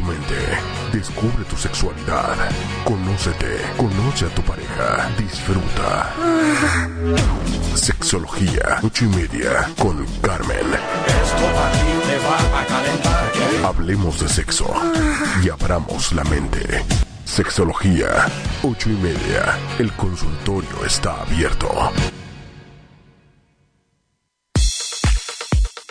tu mente, descubre tu sexualidad, conócete, conoce a tu pareja, disfruta. Sexología, ocho y media, con Carmen. Hablemos de sexo y abramos la mente. Sexología, ocho y media. El consultorio está abierto.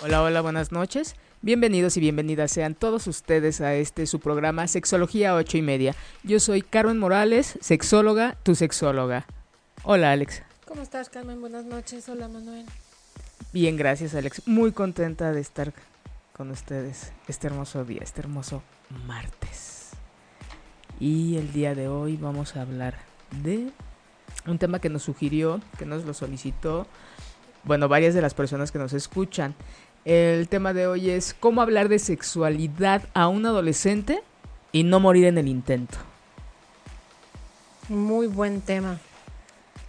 Hola, hola, buenas noches. Bienvenidos y bienvenidas sean todos ustedes a este su programa Sexología 8 y media. Yo soy Carmen Morales, sexóloga, tu sexóloga. Hola Alex. ¿Cómo estás Carmen? Buenas noches. Hola Manuel. Bien, gracias Alex. Muy contenta de estar con ustedes este hermoso día, este hermoso martes. Y el día de hoy vamos a hablar de un tema que nos sugirió, que nos lo solicitó, bueno, varias de las personas que nos escuchan. El tema de hoy es cómo hablar de sexualidad a un adolescente y no morir en el intento. Muy buen tema.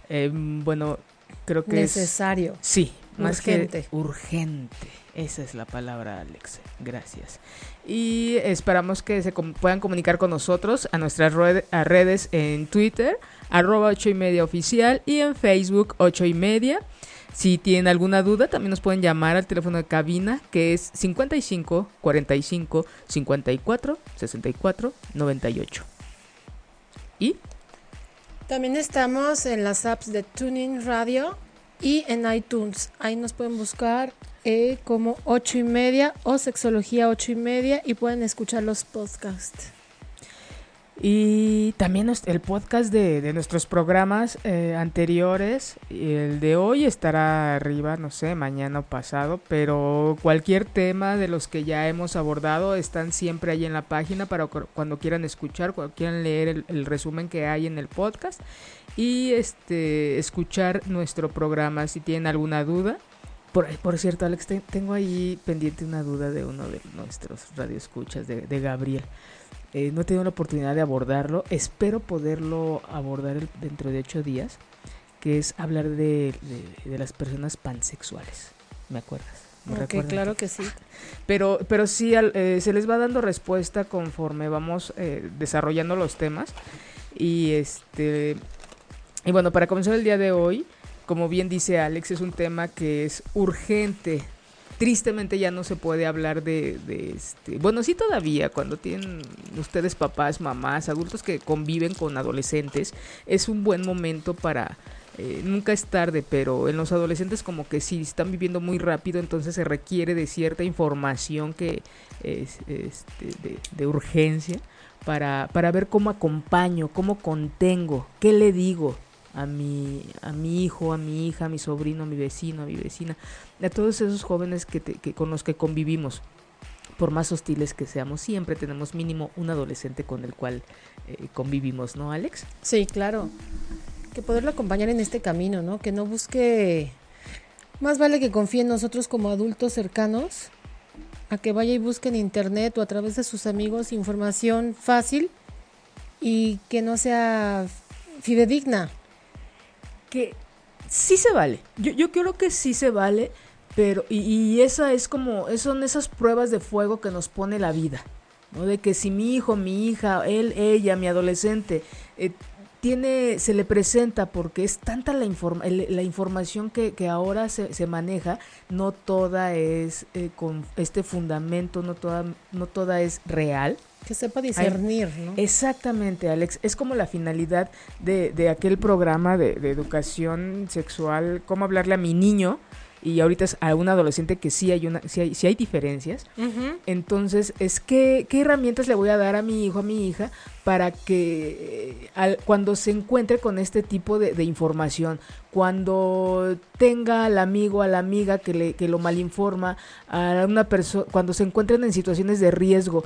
Eh, bueno, creo que Necesario. es... Sí, más Urgente. que urgente. Esa es la palabra, Alex. Gracias. Y esperamos que se com- puedan comunicar con nosotros a nuestras red- a redes en Twitter, arroba 8 y media oficial, y en Facebook 8 y media. Si tienen alguna duda, también nos pueden llamar al teléfono de cabina, que es 55 45 54 64 98. ¿Y? También estamos en las apps de Tuning Radio y en iTunes. Ahí nos pueden buscar eh, como 8 y media o Sexología 8 y media y pueden escuchar los podcasts. Y también el podcast de, de nuestros programas eh, anteriores, el de hoy estará arriba, no sé, mañana o pasado, pero cualquier tema de los que ya hemos abordado están siempre ahí en la página para cu- cuando quieran escuchar, cuando quieran leer el, resumen que hay en el podcast y este escuchar nuestro programa si tienen alguna duda. Por, por cierto, Alex, te- tengo ahí pendiente una duda de uno de nuestros radioescuchas, de, de Gabriel. Eh, no he tenido la oportunidad de abordarlo. Espero poderlo abordar el- dentro de ocho días, que es hablar de, de- de las personas pansexuales. ¿Me acuerdas? ¿Me Ok, recuerdan? claro que sí. Pero, pero sí, al- eh, se les va dando respuesta conforme vamos eh, desarrollando los temas. Y este. Y bueno, para comenzar el día de hoy, como bien dice Alex, es un tema que es urgente. Tristemente ya no se puede hablar de, de este. Bueno, sí todavía, cuando tienen ustedes papás, mamás, adultos que conviven con adolescentes, es un buen momento para eh, nunca es tarde, pero en los adolescentes como que sí están viviendo muy rápido, entonces se requiere de cierta información que es este, de, de urgencia para, para ver cómo acompaño, cómo contengo, qué le digo a mi, a mi hijo, a mi hija, a mi sobrino, a mi vecino, a mi vecina, a todos esos jóvenes que, te- que con los que convivimos. Por más hostiles que seamos, siempre tenemos mínimo un adolescente con el cual eh, convivimos, ¿no, Alex? Sí, claro. Que poderlo acompañar en este camino, ¿no? Que no busque... Más vale que confíe en nosotros como adultos cercanos, a que vaya y busque en internet o a través de sus amigos información fácil y que no sea fidedigna. Que sí se vale. Yo, yo creo que sí se vale, pero y, y esa es como, son esas pruebas de fuego que nos pone la vida, ¿no? De que si mi hijo, mi hija, él, ella, mi adolescente, eh, tiene, se le presenta porque es tanta la, informa- la información que, que ahora se, se maneja, no toda es eh, con este fundamento, no toda, no toda es real. Que sepa discernir, ¿no? Exactamente, Alex. Es como la finalidad de, de aquel programa de, de educación sexual, cómo hablarle a mi niño, y ahorita es a un adolescente que sí hay, una, sí hay, sí hay diferencias. Entonces, es que, ¿qué herramientas le voy a dar a mi hijo, a mi hija, para que eh, al- cuando se encuentre con este tipo de, de información, cuando tenga al amigo, a la amiga que, le, que lo malinforma, a una persona, cuando se encuentren en situaciones de riesgo,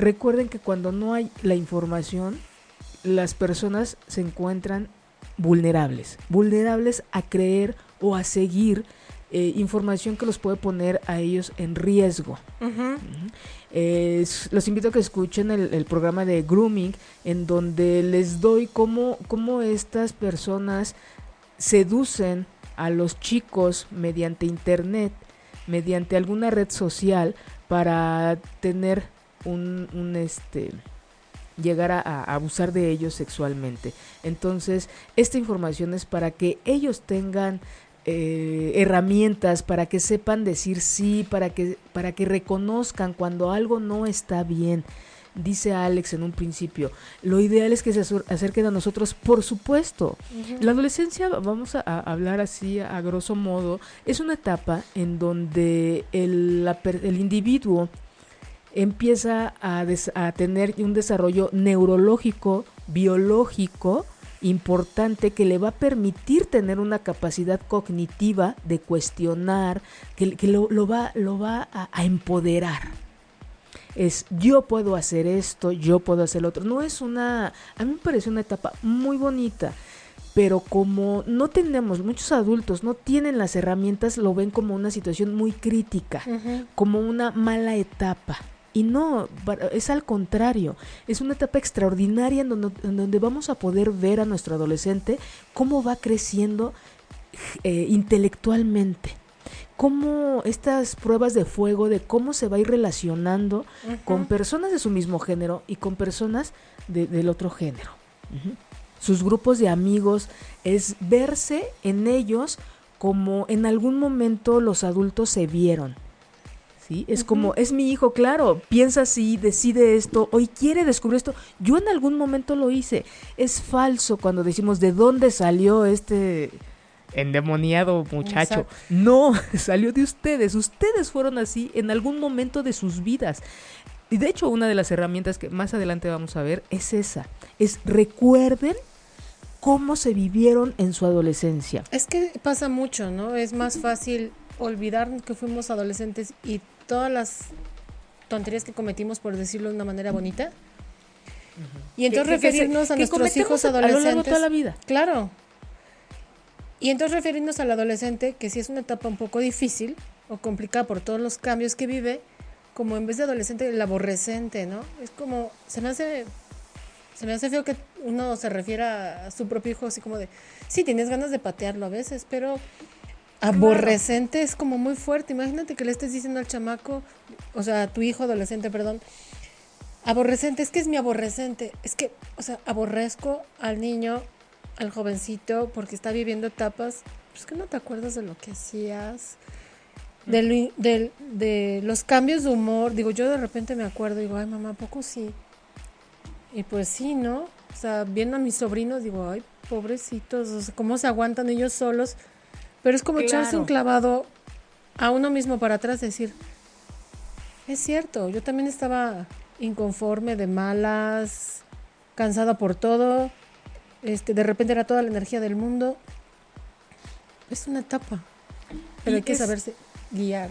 recuerden que cuando no hay la información, las personas se encuentran vulnerables, vulnerables a creer o a seguir eh, información que los puede poner a ellos en riesgo. los invito a que escuchen el, programa de Grooming, en donde les doy cómo, cómo estas personas seducen a los chicos mediante internet, mediante alguna red social, para tener un, un este llegar a, abusar de ellos sexualmente. Entonces, esta información es para que ellos tengan eh, herramientas para que sepan decir sí, para que, para que reconozcan cuando algo no está bien. Dice Alex en un principio, lo ideal es que se acerquen a nosotros, por supuesto. La adolescencia, vamos a, hablar así a, grosso modo, es una etapa en donde el, el individuo empieza a, a tener un desarrollo neurológico, biológico, importante que le va a permitir tener una capacidad cognitiva de cuestionar, que, lo, va, lo va a, empoderar. Es yo puedo hacer esto, yo puedo hacer lo otro. No es una, a mí me parece una etapa muy bonita, pero como no tenemos, muchos adultos no tienen las herramientas, lo ven como una situación muy crítica, como una mala etapa. Y no, es al contrario, es una etapa extraordinaria en donde, vamos a poder ver a nuestro adolescente cómo va creciendo eh, intelectualmente, cómo estas pruebas de fuego, de cómo se va a ir relacionando con personas de su mismo género y con personas del otro género. Sus grupos de amigos es verse en ellos como en algún momento los adultos se vieron es como, es mi hijo, claro, piensa así, decide esto, hoy quiere descubrir esto. Yo en algún momento lo hice. Es falso cuando decimos de dónde salió este endemoniado muchacho. No, salió de ustedes. Ustedes fueron así en algún momento de sus vidas. Y de hecho, una de las herramientas que más adelante vamos a ver es esa. Es recuerden cómo se vivieron en su adolescencia. Es que pasa mucho, ¿no? Es más fácil olvidar que fuimos adolescentes y todas las tonterías que cometimos, por decirlo de una manera bonita. Y entonces referirnos a nuestros hijos adolescentes. A lo toda la vida. Claro. Y entonces referirnos al adolescente, que sí es una etapa un poco difícil o complicada por todos los cambios que vive, como en vez de adolescente, el aborrecente, ¿no? Es como, se me hace, se me hace feo que uno se refiera a su propio hijo así como de, sí, tienes ganas de patearlo a veces, pero Aborrecente es como muy fuerte. Imagínate que le estés diciendo al chamaco, o sea, a tu hijo adolescente, perdón. Aborrecente, es que es mi aborrecente. Es que, o sea, aborrezco al niño, al jovencito, porque está viviendo etapas. Pues que no te acuerdas de lo que hacías, de, de los cambios de humor. Digo, yo de repente me acuerdo, digo, ay, mamá, ¿a poco sí? Y pues sí, ¿no? O sea, viendo a mis sobrinos, digo, ay, pobrecitos, o sea, cómo se aguantan ellos solos pero es como echarse un clavado a uno mismo para atrás, decir, es cierto, yo también estaba inconforme, de malas, cansada por todo, este, de repente era toda la energía del mundo. Es una etapa, pero hay que saberse guiar.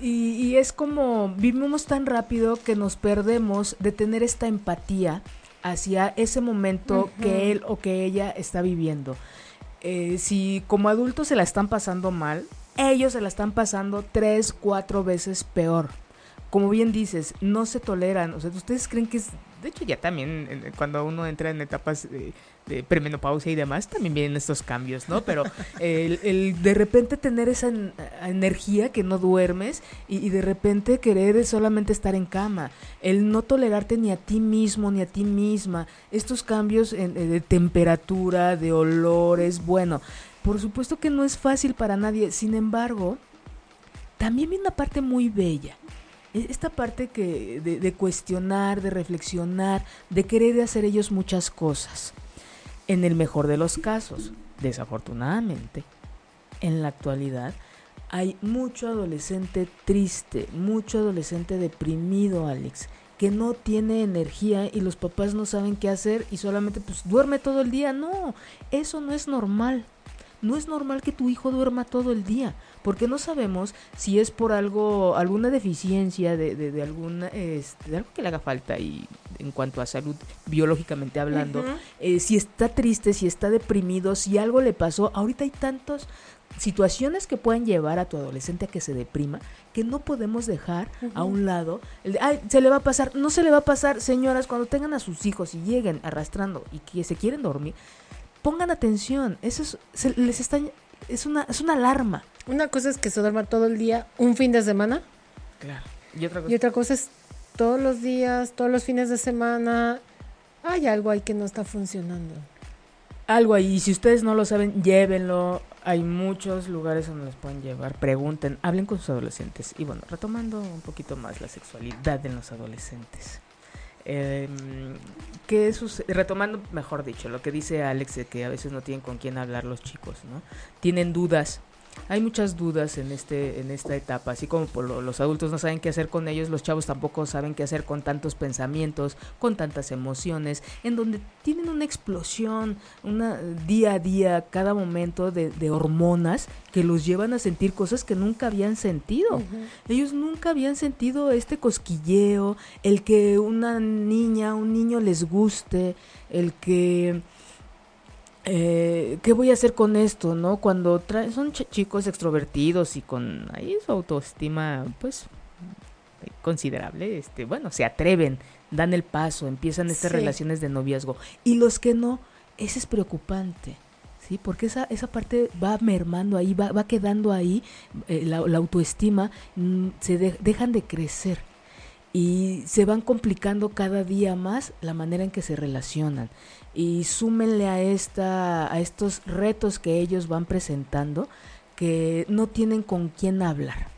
Y, y, es como vivimos tan rápido que nos perdemos de tener esta empatía hacia ese momento que él o que ella está viviendo. Eh, si como adultos se la están pasando mal, ellos se la están pasando tres, cuatro veces peor. Como bien dices, no se toleran. O sea, ustedes creen que es. De hecho, ya también cuando uno entra en etapas de, premenopausia y demás, también vienen estos cambios, ¿no? Pero el, de repente tener esa energía que no duermes y, de repente querer solamente estar en cama, el no tolerarte ni a ti mismo ni a ti misma, estos cambios de temperatura, de olores, bueno, por supuesto que no es fácil para nadie, sin embargo, también viene una parte muy bella esta parte que de, cuestionar, de reflexionar, de querer hacer ellos muchas cosas. En el mejor de los casos, desafortunadamente, en la actualidad hay mucho adolescente triste, mucho adolescente deprimido, Alex, que no tiene energía y los papás no saben qué hacer y solamente pues duerme todo el día. No, eso no es normal. No es normal que tu hijo duerma todo el día, porque no sabemos si es por algo, alguna deficiencia de, de, alguna, este, de algo que le haga falta y en cuanto a salud biológicamente hablando, eh, si está triste, si está deprimido, si algo le pasó. Ahorita hay tantos situaciones que pueden llevar a tu adolescente a que se deprima, que no podemos dejar a un lado. El Ay, se le va a pasar. No se le va a pasar, señoras, cuando tengan a sus hijos y lleguen arrastrando y que se quieren dormir, pongan atención. Eso es, les está, es, una, es una alarma. Una cosa es que se duerma todo el día, un fin de semana. Claro. Y otra cosa, y otra cosa es todos los días, todos los fines de semana. Hay algo ahí que no está funcionando. Algo ahí. Y si ustedes no lo saben, llévenlo hay muchos lugares donde los pueden llevar. Pregunten, hablen con sus adolescentes. Y bueno, retomando un poquito más la sexualidad en los adolescentes. Eh, que retomando, mejor dicho, lo que dice Alex de que a veces no tienen con quién hablar los chicos, ¿no? Tienen dudas hay muchas dudas en este en esta etapa, así como por los adultos no saben qué hacer con ellos, los chavos tampoco saben qué hacer con tantos pensamientos, con tantas emociones, en donde tienen una explosión, una día a día, cada momento de, hormonas que los llevan a sentir cosas que nunca habían sentido. Ellos nunca habían sentido este cosquilleo, el que una niña, un niño les guste, el que eh, ¿qué voy a hacer con esto, no? Cuando son chicos extrovertidos y con ahí su autoestima, pues, considerable, este, bueno, se atreven, dan el paso, empiezan estas relaciones de noviazgo. Y los que no, ese es preocupante. ¿sí? Porque esa, esa parte va mermando ahí, va, va quedando ahí, eh, la, autoestima, mm, se dejan de crecer y se van complicando cada día más la manera en que se relacionan. Y súmenle a esta a estos retos que ellos van presentando que no tienen con quién hablar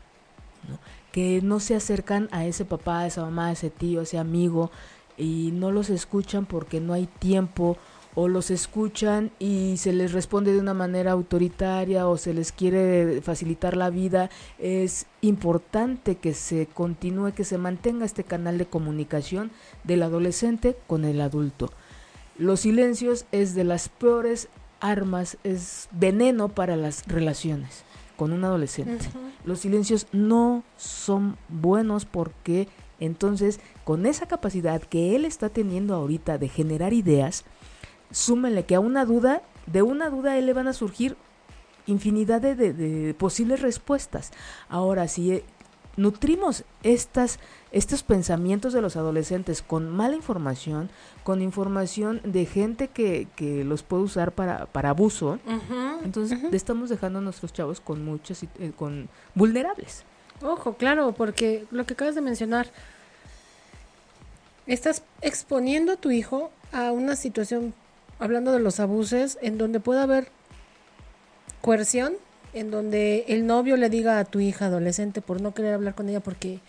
que no se acercan a ese papá, a esa mamá, a ese tío, a ese amigo y no los escuchan porque no hay tiempo o los escuchan y se les responde de una manera autoritaria o se les quiere facilitar la vida, es importante que se continúe, que se mantenga este canal de comunicación del adolescente con el adulto. Los silencios es de las peores armas, es veneno para las relaciones con un adolescente. Los silencios no son buenos porque entonces con esa capacidad que él está teniendo ahorita de generar ideas, súmenle que a una duda, de una duda a él le van a surgir infinidad de, posibles respuestas. Ahora, si eh, nutrimos estas, estos pensamientos de los adolescentes con mala información, con información de gente que, que los puede usar para, para abuso, entonces estamos dejando a nuestros chavos con muchos, eh, con vulnerables. Ojo, claro, porque lo que acabas de mencionar, estás exponiendo a tu hijo a una situación hablando de los abusos, en donde puede haber coerción, en donde el novio le diga a tu hija adolescente por no querer hablar con ella porque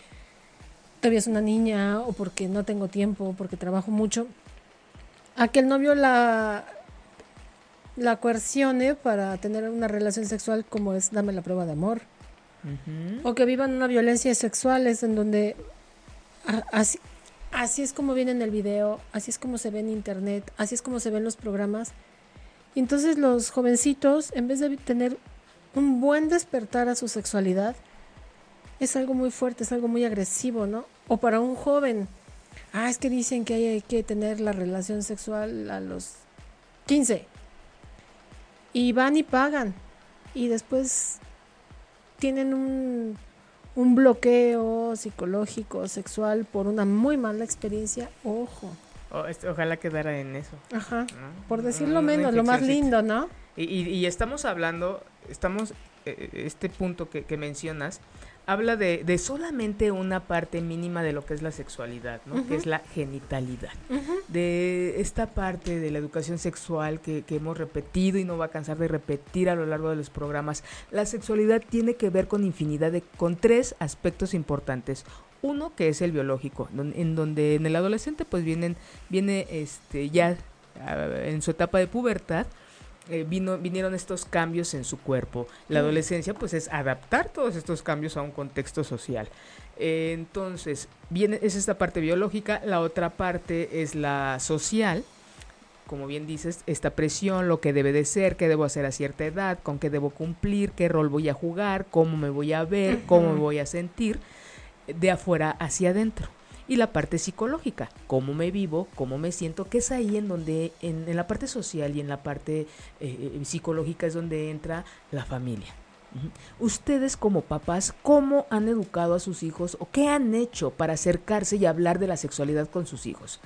todavía es una niña o porque no tengo tiempo, o porque trabajo mucho, a que el novio la la coercione para tener una relación sexual como es dame la prueba de amor. O que vivan una violencia sexual es en donde así, así es como viene en el video, así es como se ve en internet, así es como se ven los programas. Y entonces los jovencitos, en vez de tener un buen despertar a su sexualidad, es algo muy fuerte, es algo muy agresivo, ¿no? O para un joven, ah, es que dicen que hay que tener la relación sexual a los 15. Y van y pagan. Y después tienen un un bloqueo psicológico, sexual por una muy mala experiencia, ojo. Este, ojalá quedara en eso. Ajá. Por decirlo menos, lo más lindo, ¿no? Y, y, estamos hablando, estamos, eh, este punto que, que mencionas, habla de, de, solamente una parte mínima de lo que es la sexualidad, ¿no? Que es la genitalidad. De esta parte de la educación sexual que, que, hemos repetido y no va a cansar de repetir a lo largo de los programas. La sexualidad tiene que ver con infinidad de, con tres aspectos importantes. Uno que es el biológico, en donde en el adolescente pues vienen, viene este ya en su etapa de pubertad, eh, vino, vinieron estos cambios en su cuerpo. La adolescencia pues es adaptar todos estos cambios a un contexto social. Eh, entonces, viene, es esta parte biológica, la otra parte es la social, como bien dices, esta presión, lo que debe de ser, qué debo hacer a cierta edad, con qué debo cumplir, qué rol voy a jugar, cómo me voy a ver, cómo me voy a sentir, de afuera hacia adentro. Y la parte psicológica, cómo me vivo, cómo me siento, que es ahí en donde, en, la parte social y en la parte eh, eh, psicológica es donde entra la familia. Ustedes como papás, ¿cómo han educado a sus hijos o qué han hecho para acercarse y hablar de la sexualidad con sus hijos?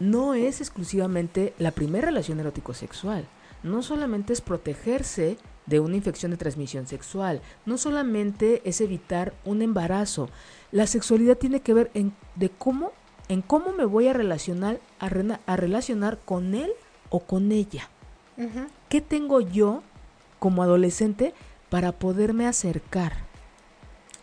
No es exclusivamente la primera relación erótico-sexual. No solamente es protegerse de una infección de transmisión sexual. No solamente es evitar un embarazo. La sexualidad tiene que ver en de cómo en cómo me voy a relacionar a, relacionar con él o con ella. ¿Qué tengo yo como adolescente para poderme acercar?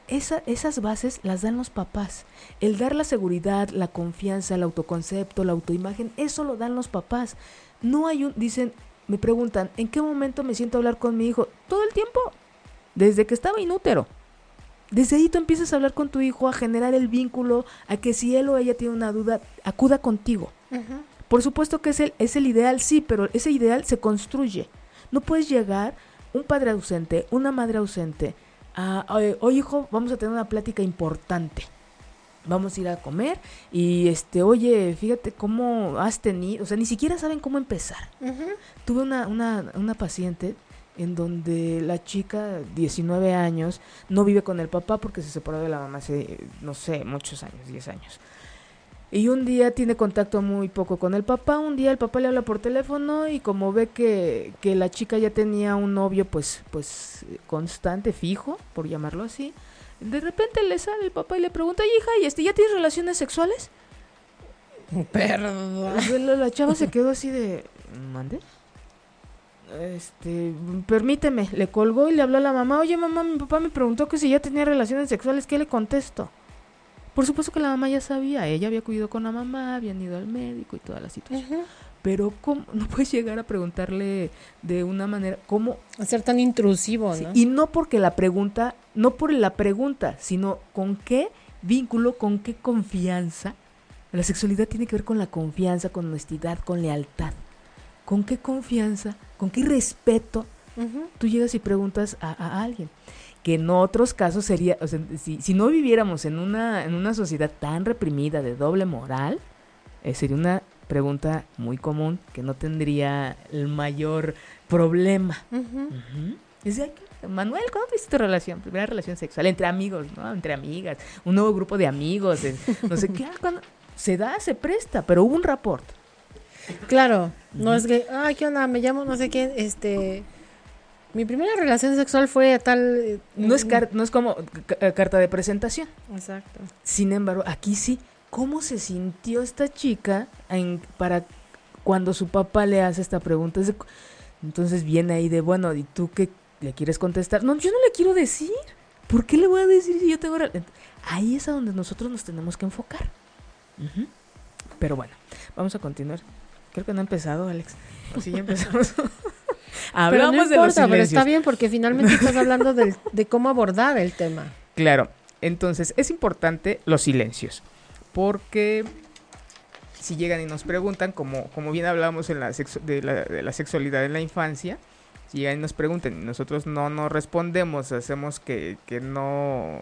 esas bases las dan los papás. El dar la seguridad, la confianza, el autoconcepto, la autoimagen, eso lo dan los papás. No hay un, dicen, me preguntan, ¿en qué momento me siento a hablar con mi hijo? Todo el tiempo, desde que estaba inútero. Desde ahí tú empiezas a hablar con tu hijo, a generar el vínculo, a que si él o ella tiene una duda, acuda contigo. Por supuesto que es el, es el ideal, sí, pero ese ideal se construye. No puedes llegar un padre ausente, una madre ausente, a, oye hijo, vamos a tener una plática importante vamos a ir a comer y este, oye, fíjate cómo has tenido, o sea, ni siquiera saben cómo empezar. Tuve una, una, una paciente en donde la chica, 19 años, no vive con el papá porque se separó de la mamá hace, no sé, muchos años, 10 años. Y un día tiene contacto muy poco con el papá, un día el papá le habla por teléfono y como ve que, que la chica ya tenía un novio pues, pues constante, fijo, por llamarlo así, de repente le sale el papá y le pregunta, hija, ¿y este, ya tienes relaciones sexuales? Perdón. La, chava se quedó así de, ¿mande? Este, permíteme, le colgó y le habló a la mamá, oye mamá, mi papá me preguntó que si ya tenía relaciones sexuales, ¿qué le contesto? Por supuesto que la mamá ya sabía, ella había cuidado con la mamá, habían ido al médico y toda la situación pero ¿cómo? no puedes llegar a preguntarle de una manera, ¿cómo? Ser tan intrusivo, ¿no? y no porque la pregunta, no por la pregunta, sino con qué vínculo, con qué confianza. La sexualidad tiene que ver con la confianza, con honestidad, con lealtad. ¿Con qué confianza, con qué respeto tú llegas y preguntas a, alguien? Que en otros casos sería, o sea, si, si no viviéramos en una, en una sociedad tan reprimida de doble moral, eh, sería una pregunta muy común que no tendría el mayor problema. Manuel, ¿cuándo tuviste tu relación? Primera relación sexual, entre amigos, ¿no? Entre amigas, un nuevo grupo de amigos, no sé qué. Cuando se da, se presta, pero hubo un rapport. Claro, no es que, ay, ¿qué onda? Me llamo no sé quién, este... Mi primera relación sexual fue tal... Eh, no es, no es como carta de presentación. Exacto. Sin embargo, aquí sí, cómo se sintió esta chica para cuando su papá le hace esta pregunta. Entonces viene ahí de, bueno, ¿y tú qué le quieres contestar? No, yo no le quiero decir. ¿Por qué le voy a decir si yo tengo... Ahí es a donde nosotros nos tenemos que enfocar. Pero bueno, vamos a continuar. Creo que no ha empezado, Alex. O sí, ya empezamos. Hablamos de los. Pero está bien porque finalmente estás hablando de cómo abordar el tema. Claro. Entonces, es importante los silencios porque si llegan y nos preguntan, como, como bien hablábamos en la de, la, sexualidad en la infancia, si llegan y nos preguntan y nosotros no nos respondemos, hacemos que, que no...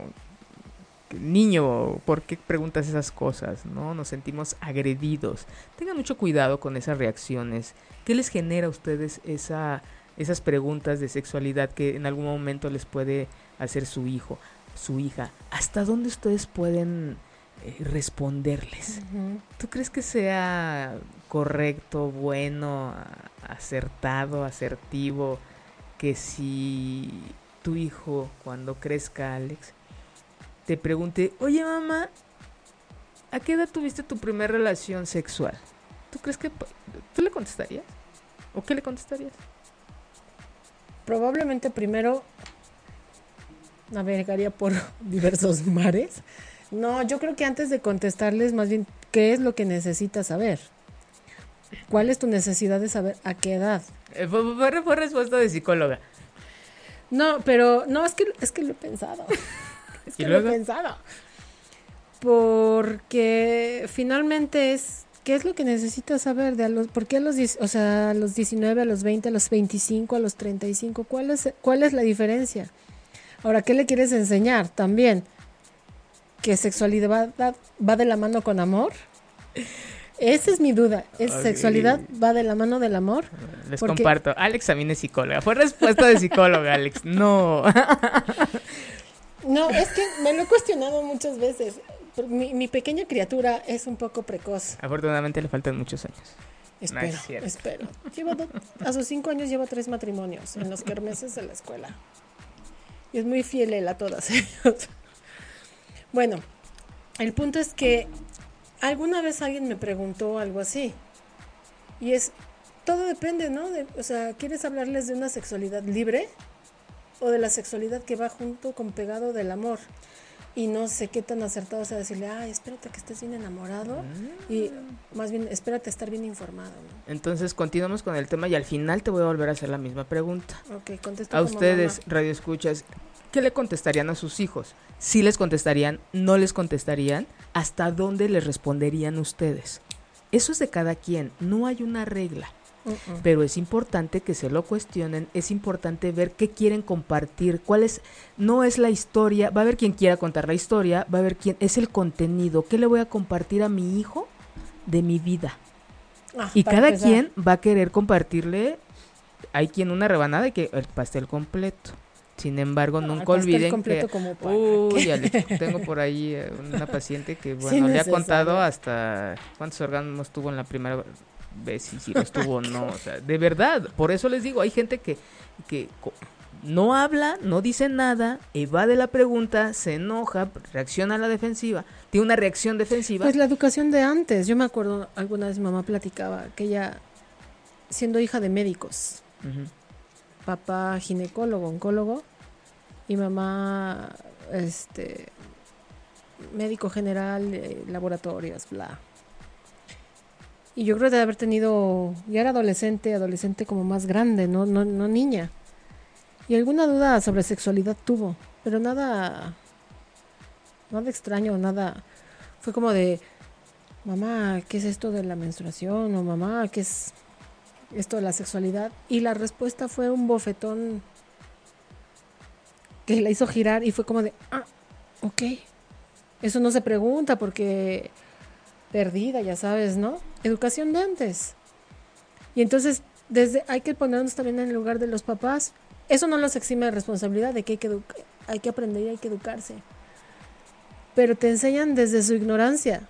niño, ¿por qué preguntas esas cosas? ¿No? Nos sentimos agredidos. Tengan mucho cuidado con esas reacciones. ¿Qué les genera a ustedes esa, esas preguntas de sexualidad que en algún momento les puede hacer su hijo, su hija? ¿Hasta dónde ustedes pueden eh, responderles. ¿Tú crees que sea correcto, bueno, acertado, asertivo, que si tu hijo, cuando crezca, Alex, te pregunte, oye mamá, ¿a qué edad tuviste tu primera relación sexual? ¿Tú crees que tú le contestarías? ¿O qué le contestarías? Probablemente primero navegaría por diversos mares no, yo creo que antes de contestarles, más bien, ¿qué es lo que necesitas saber? ¿Cuál es tu necesidad de saber a qué edad? Eh, fue, respuesta de psicóloga. No, pero no, es que, es que lo he pensado. es que lo he pensado. Porque finalmente es, ¿qué es lo que necesitas saber? De a los, ¿Por qué a los, o sea, a los 19, a los 20, a los 25, a los 35? ¿Cuál es, ¿Cuál es la diferencia? Ahora, ¿qué le quieres enseñar también? que sexualidad va, va de la mano con amor. Esa es mi duda. ¿Es sexualidad va de la mano del amor? Les Porque- comparto. Alex también es psicóloga. Fue respuesta de psicóloga, Alex. No. No, es que me lo he cuestionado muchas veces. Mi, mi pequeña criatura es un poco precoz. Afortunadamente le faltan muchos años. No es Espero, espero. Lleva do- a sus cinco años lleva tres matrimonios en los kermeses de la escuela. Y es muy fiel él a todas ellas. Bueno, el punto es que alguna vez alguien me preguntó algo así. Y es, todo depende, ¿no? De- o sea, ¿quieres hablarles de una sexualidad libre? O de la sexualidad que va junto con pegado del amor. Y no sé qué tan acertado sea decirle, ay, espérate que estés bien enamorado. Y más bien, espérate estar bien informado, ¿no? Entonces continuamos con el tema y al final te voy a volver a hacer la misma pregunta. Ok, contesto A como ustedes, mamá. radio escuchas, ¿qué le contestarían a sus hijos? ¿Sí les contestarían? ¿No les contestarían? ¿Hasta dónde les responderían ustedes? Eso es de cada quien, no hay una regla. Pero es importante que se lo cuestionen, es importante ver qué quieren compartir, cuál es, no es la historia, va a haber quien quiera contar la historia, va a haber quien es el contenido, qué le voy a compartir a mi hijo de mi vida. Ah, Y cada empezar. quien va a querer compartirle, hay quien una rebanada y que el pastel completo. Sin embargo, No, el nunca olviden que como Uy, tengo por ahí eh, una paciente que, Sí, bueno, le ha contado hasta cuántos orgasmos tuvo en la primera vez y si los tuvo o no. O sea, de verdad, por eso les digo, hay gente que, que no habla, no dice nada, evade la pregunta, se enoja, reacciona a la defensiva, tiene una reacción defensiva. Pues la educación de antes. Yo me acuerdo, alguna vez mi mamá platicaba que ella, siendo hija de médicos, papá ginecólogo, oncólogo, y mamá, este, médico general, eh, laboratorios, bla. Y yo creo de haber tenido, ya era adolescente, adolescente como más grande, no, no, no niña. Y alguna duda sobre sexualidad tuvo, pero nada, nada extraño, nada. Fue como de, mamá, ¿qué es esto de la menstruación? O mamá, ¿qué es esto de la sexualidad? Y la respuesta fue un bofetón que la hizo girar y fue como de, ah, ok. Eso no se pregunta porque perdida, ya sabes, ¿no? Educación de antes. Y entonces, desde hay que ponernos también en el lugar de los papás. Eso no los exime de responsabilidad de que hay que, hay que aprender y hay que educarse. Pero te enseñan desde su ignorancia.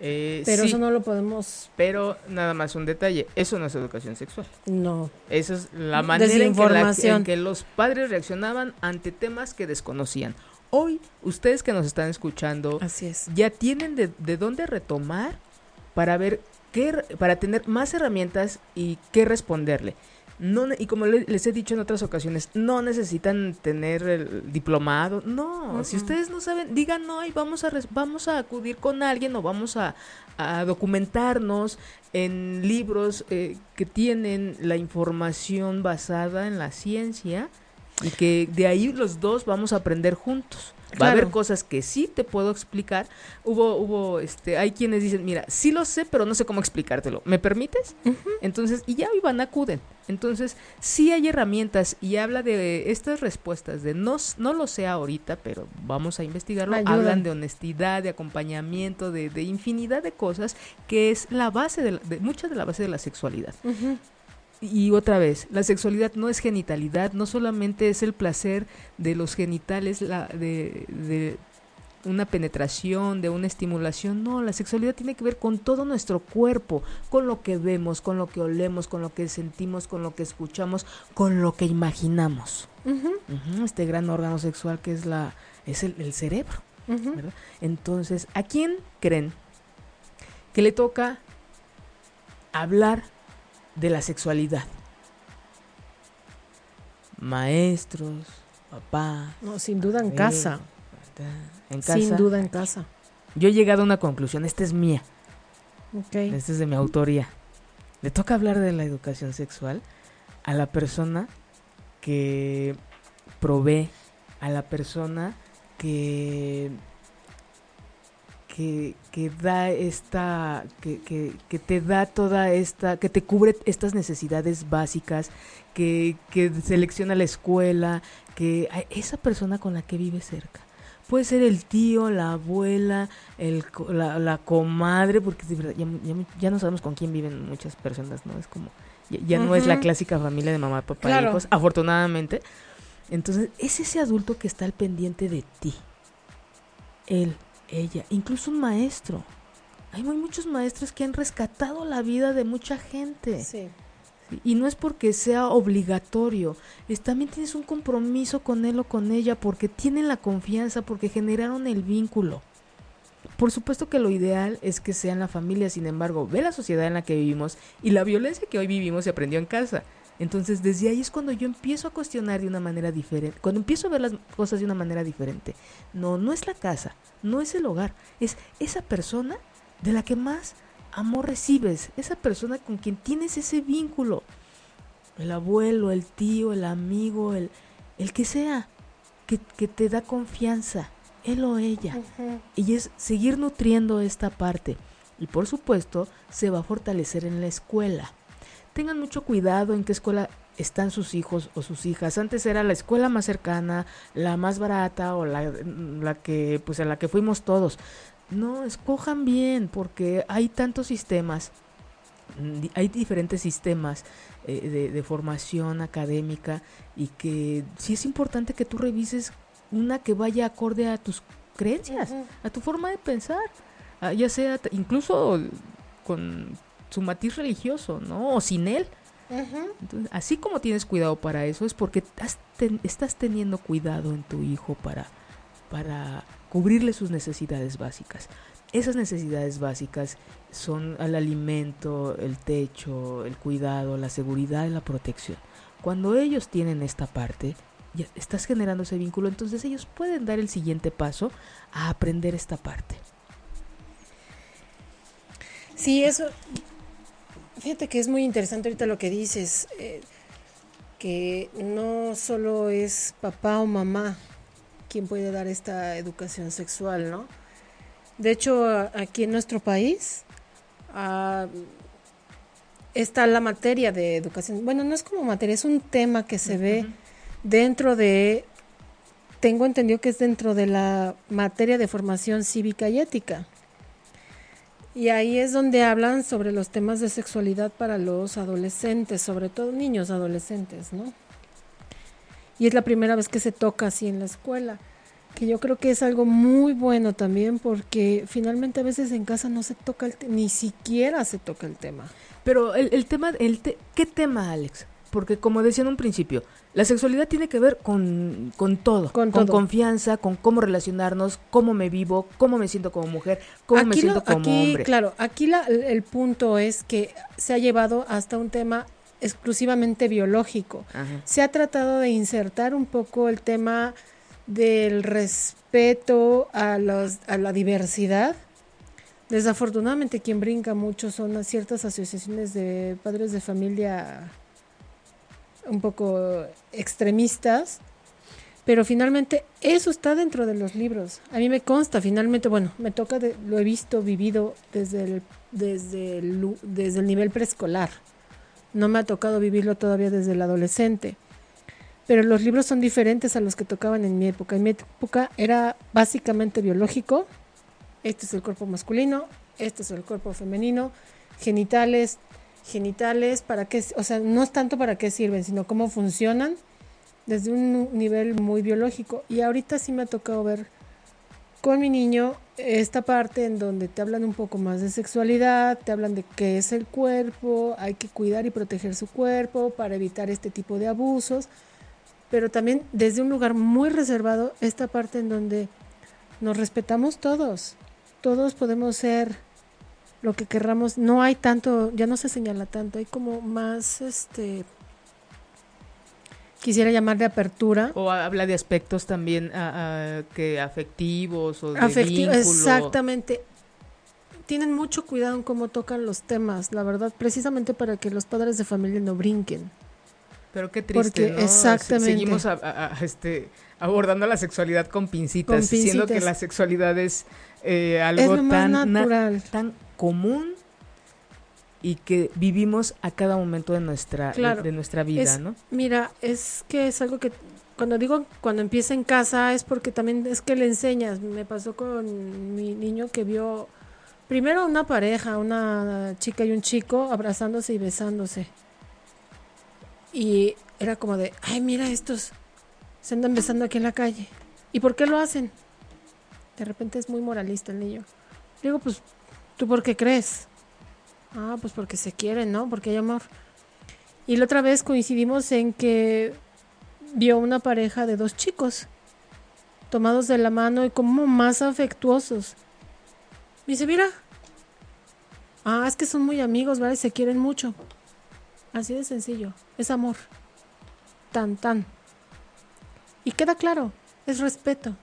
Eh, Pero sí, eso no lo podemos. pero nada más un detalle, eso no es educación sexual. No. Esa es la manera en que, la- Desinformación. en que los padres reaccionaban ante temas que desconocían. Hoy, ustedes que nos están escuchando, Así es. ya tienen de, de dónde retomar para ver qué, para tener más herramientas y qué responderle. No, y como le- les he dicho en otras ocasiones, no necesitan tener el diplomado. No, si ustedes no saben, digan no y vamos a, vamos a acudir con alguien o vamos a, a documentarnos en libros eh, que tienen la información basada en la ciencia y que de ahí los dos vamos a aprender juntos. Va a haber cosas que sí te puedo explicar. Hubo, hubo, este, hay quienes dicen, mira, sí lo sé, pero no sé cómo explicártelo. ¿Me permites? Entonces, y ya iban, acuden. Entonces, sí hay herramientas y habla de estas respuestas de no, no lo sé ahorita, pero vamos a investigarlo. Hablan de honestidad, de acompañamiento, de, de infinidad de cosas que es la base de, la- de mucha de la base de la sexualidad. Ujú. Y otra vez, la sexualidad no es genitalidad, no solamente es el placer de los genitales, la, de, de una penetración, de una estimulación, no, la sexualidad tiene que ver con todo nuestro cuerpo, con lo que vemos, con lo que olemos, con lo que sentimos, con lo que escuchamos, con lo que imaginamos. Este gran órgano sexual que es la es el, el cerebro. Entonces, ¿a quién creen que le toca hablar de la sexualidad? Maestros, papá. No, sin duda en abuelos, casa. En casa. Sin duda en casa. Yo he llegado a una conclusión, esta es mía, Ok. esta es de mi autoría. Le toca hablar de la educación sexual a la persona que provee, a la persona que que, que da esta, que, que, que te da toda esta, que te cubre estas necesidades básicas, que, que selecciona la escuela, que esa persona con la que vive cerca. puede ser el tío, la abuela, el, la, comadre, porque ya, no sabemos con quién viven muchas personas, ¿no? Es como, ya, no es la clásica familia de mamá, papá y hijos, afortunadamente. Entonces, es ese adulto que está al pendiente de ti. Él, ella, incluso un maestro. Hay muchos maestros que han rescatado la vida de mucha gente. Sí. Y no es porque sea obligatorio, es, también tienes un compromiso con él o con ella porque tienen la confianza, porque generaron el vínculo. Por supuesto que lo ideal es que sea en la familia, sin embargo, ve la sociedad en la que vivimos y la violencia que hoy vivimos se aprendió en casa. Entonces, desde ahí es cuando yo empiezo a cuestionar de una manera diferente, cuando empiezo a ver las cosas de una manera diferente. No, no es la casa, no es el hogar, es esa persona de la que más amor recibes, esa persona con quien tienes ese vínculo. El abuelo, el tío, el amigo, el, el que sea, que, te da confianza, él o ella. Y es seguir nutriendo esta parte. Y por supuesto, se va a fortalecer en la escuela. Tengan mucho cuidado en qué escuela están sus hijos o sus hijas. Antes era la escuela más cercana, la más barata o la, la que pues a la que fuimos todos. No, escojan bien porque hay tantos sistemas, hay diferentes sistemas eh, de, formación académica y que sí es importante que tú revises una que vaya acorde a tus creencias, a tu forma de pensar, ah, ya sea incluso con su matiz religioso, ¿no? O sin él. así como tienes cuidado para eso, es porque estás teniendo cuidado en tu hijo para, para cubrirle sus necesidades básicas. Esas necesidades básicas son el alimento, el techo, el cuidado, la seguridad y la protección. Cuando ellos tienen esta parte, ya estás generando ese vínculo, entonces ellos pueden dar el siguiente paso a aprender esta parte. Sí, eso, fíjate que es muy interesante ahorita lo que dices, eh, que no solo es papá o mamá quién puede dar esta educación sexual, ¿no? De hecho, aquí en nuestro país está la materia de educación. Bueno, no es como materia, es un tema que se ve dentro de, tengo entendido que es dentro de la materia de formación cívica y ética. Y ahí es donde hablan sobre los temas de sexualidad para los adolescentes, sobre todo niños adolescentes, ¿no? y es la primera vez que se toca así en la escuela, que yo creo que es algo muy bueno también porque finalmente a veces en casa no se toca el ni siquiera se toca el tema. Pero el, tema, el ¿qué tema, Alex? Porque como decía en un principio, la sexualidad tiene que ver con, todo, con, confianza, con cómo relacionarnos, cómo me vivo, cómo me siento como mujer, cómo me siento como aquí, hombre. Claro, aquí la, el punto es que se ha llevado hasta un tema exclusivamente biológico. Se ha tratado de insertar un poco el tema del respeto a, los, a la diversidad. Desafortunadamente quien brinca mucho son ciertas asociaciones de padres de familia un poco extremistas, pero finalmente eso está dentro de los libros. A mí me consta, finalmente, bueno, me toca, de, lo he visto, vivido desde el, desde desde el nivel preescolar. No me ha tocado vivirlo todavía desde el adolescente. Pero los libros son diferentes a los que tocaban en mi época. En mi época era básicamente biológico. Este es el cuerpo masculino, este es el cuerpo femenino, genitales, genitales, para qué, o sea, no es tanto para qué sirven, sino cómo funcionan desde un nivel muy biológico. Y ahorita sí me ha tocado ver con mi niño esta parte en donde te hablan un poco más de sexualidad, te hablan de qué es el cuerpo, hay que cuidar y proteger su cuerpo para evitar este tipo de abusos, pero también desde un lugar muy reservado, esta parte en donde nos respetamos todos, todos podemos ser lo que querramos, no hay tanto, ya no se señala tanto, hay como más este quisiera llamar de apertura. O habla de aspectos también que afectivos o de vínculo. Exactamente. Tienen mucho cuidado en cómo tocan los temas, la verdad, precisamente para que los padres de familia no brinquen. Pero qué triste, Porque, Exactamente. Seguimos este, abordando la sexualidad con pincitas, siendo que la sexualidad es eh, algo tan natural, tan común y que vivimos a cada momento de nuestra, de, nuestra vida, ¿no? Mira, es que es algo que cuando digo cuando empieza en casa es porque también es que le enseñas. Me pasó con mi niño que vio primero una pareja, una chica y un chico abrazándose y besándose. Y era como de, ay, mira estos, se andan besando aquí en la calle. ¿Y por qué lo hacen? De repente es muy moralista el niño. Digo, pues, ¿tú por qué crees? Ah, pues porque se quieren, ¿no? Porque hay amor. Y la otra vez coincidimos en que vio una pareja de dos chicos tomados de la mano y como más afectuosos. Me dice, mira. Ah, es que son muy amigos, ¿vale? Se quieren mucho. Así de sencillo. Es amor. Tan, tan. Y queda claro, es respeto.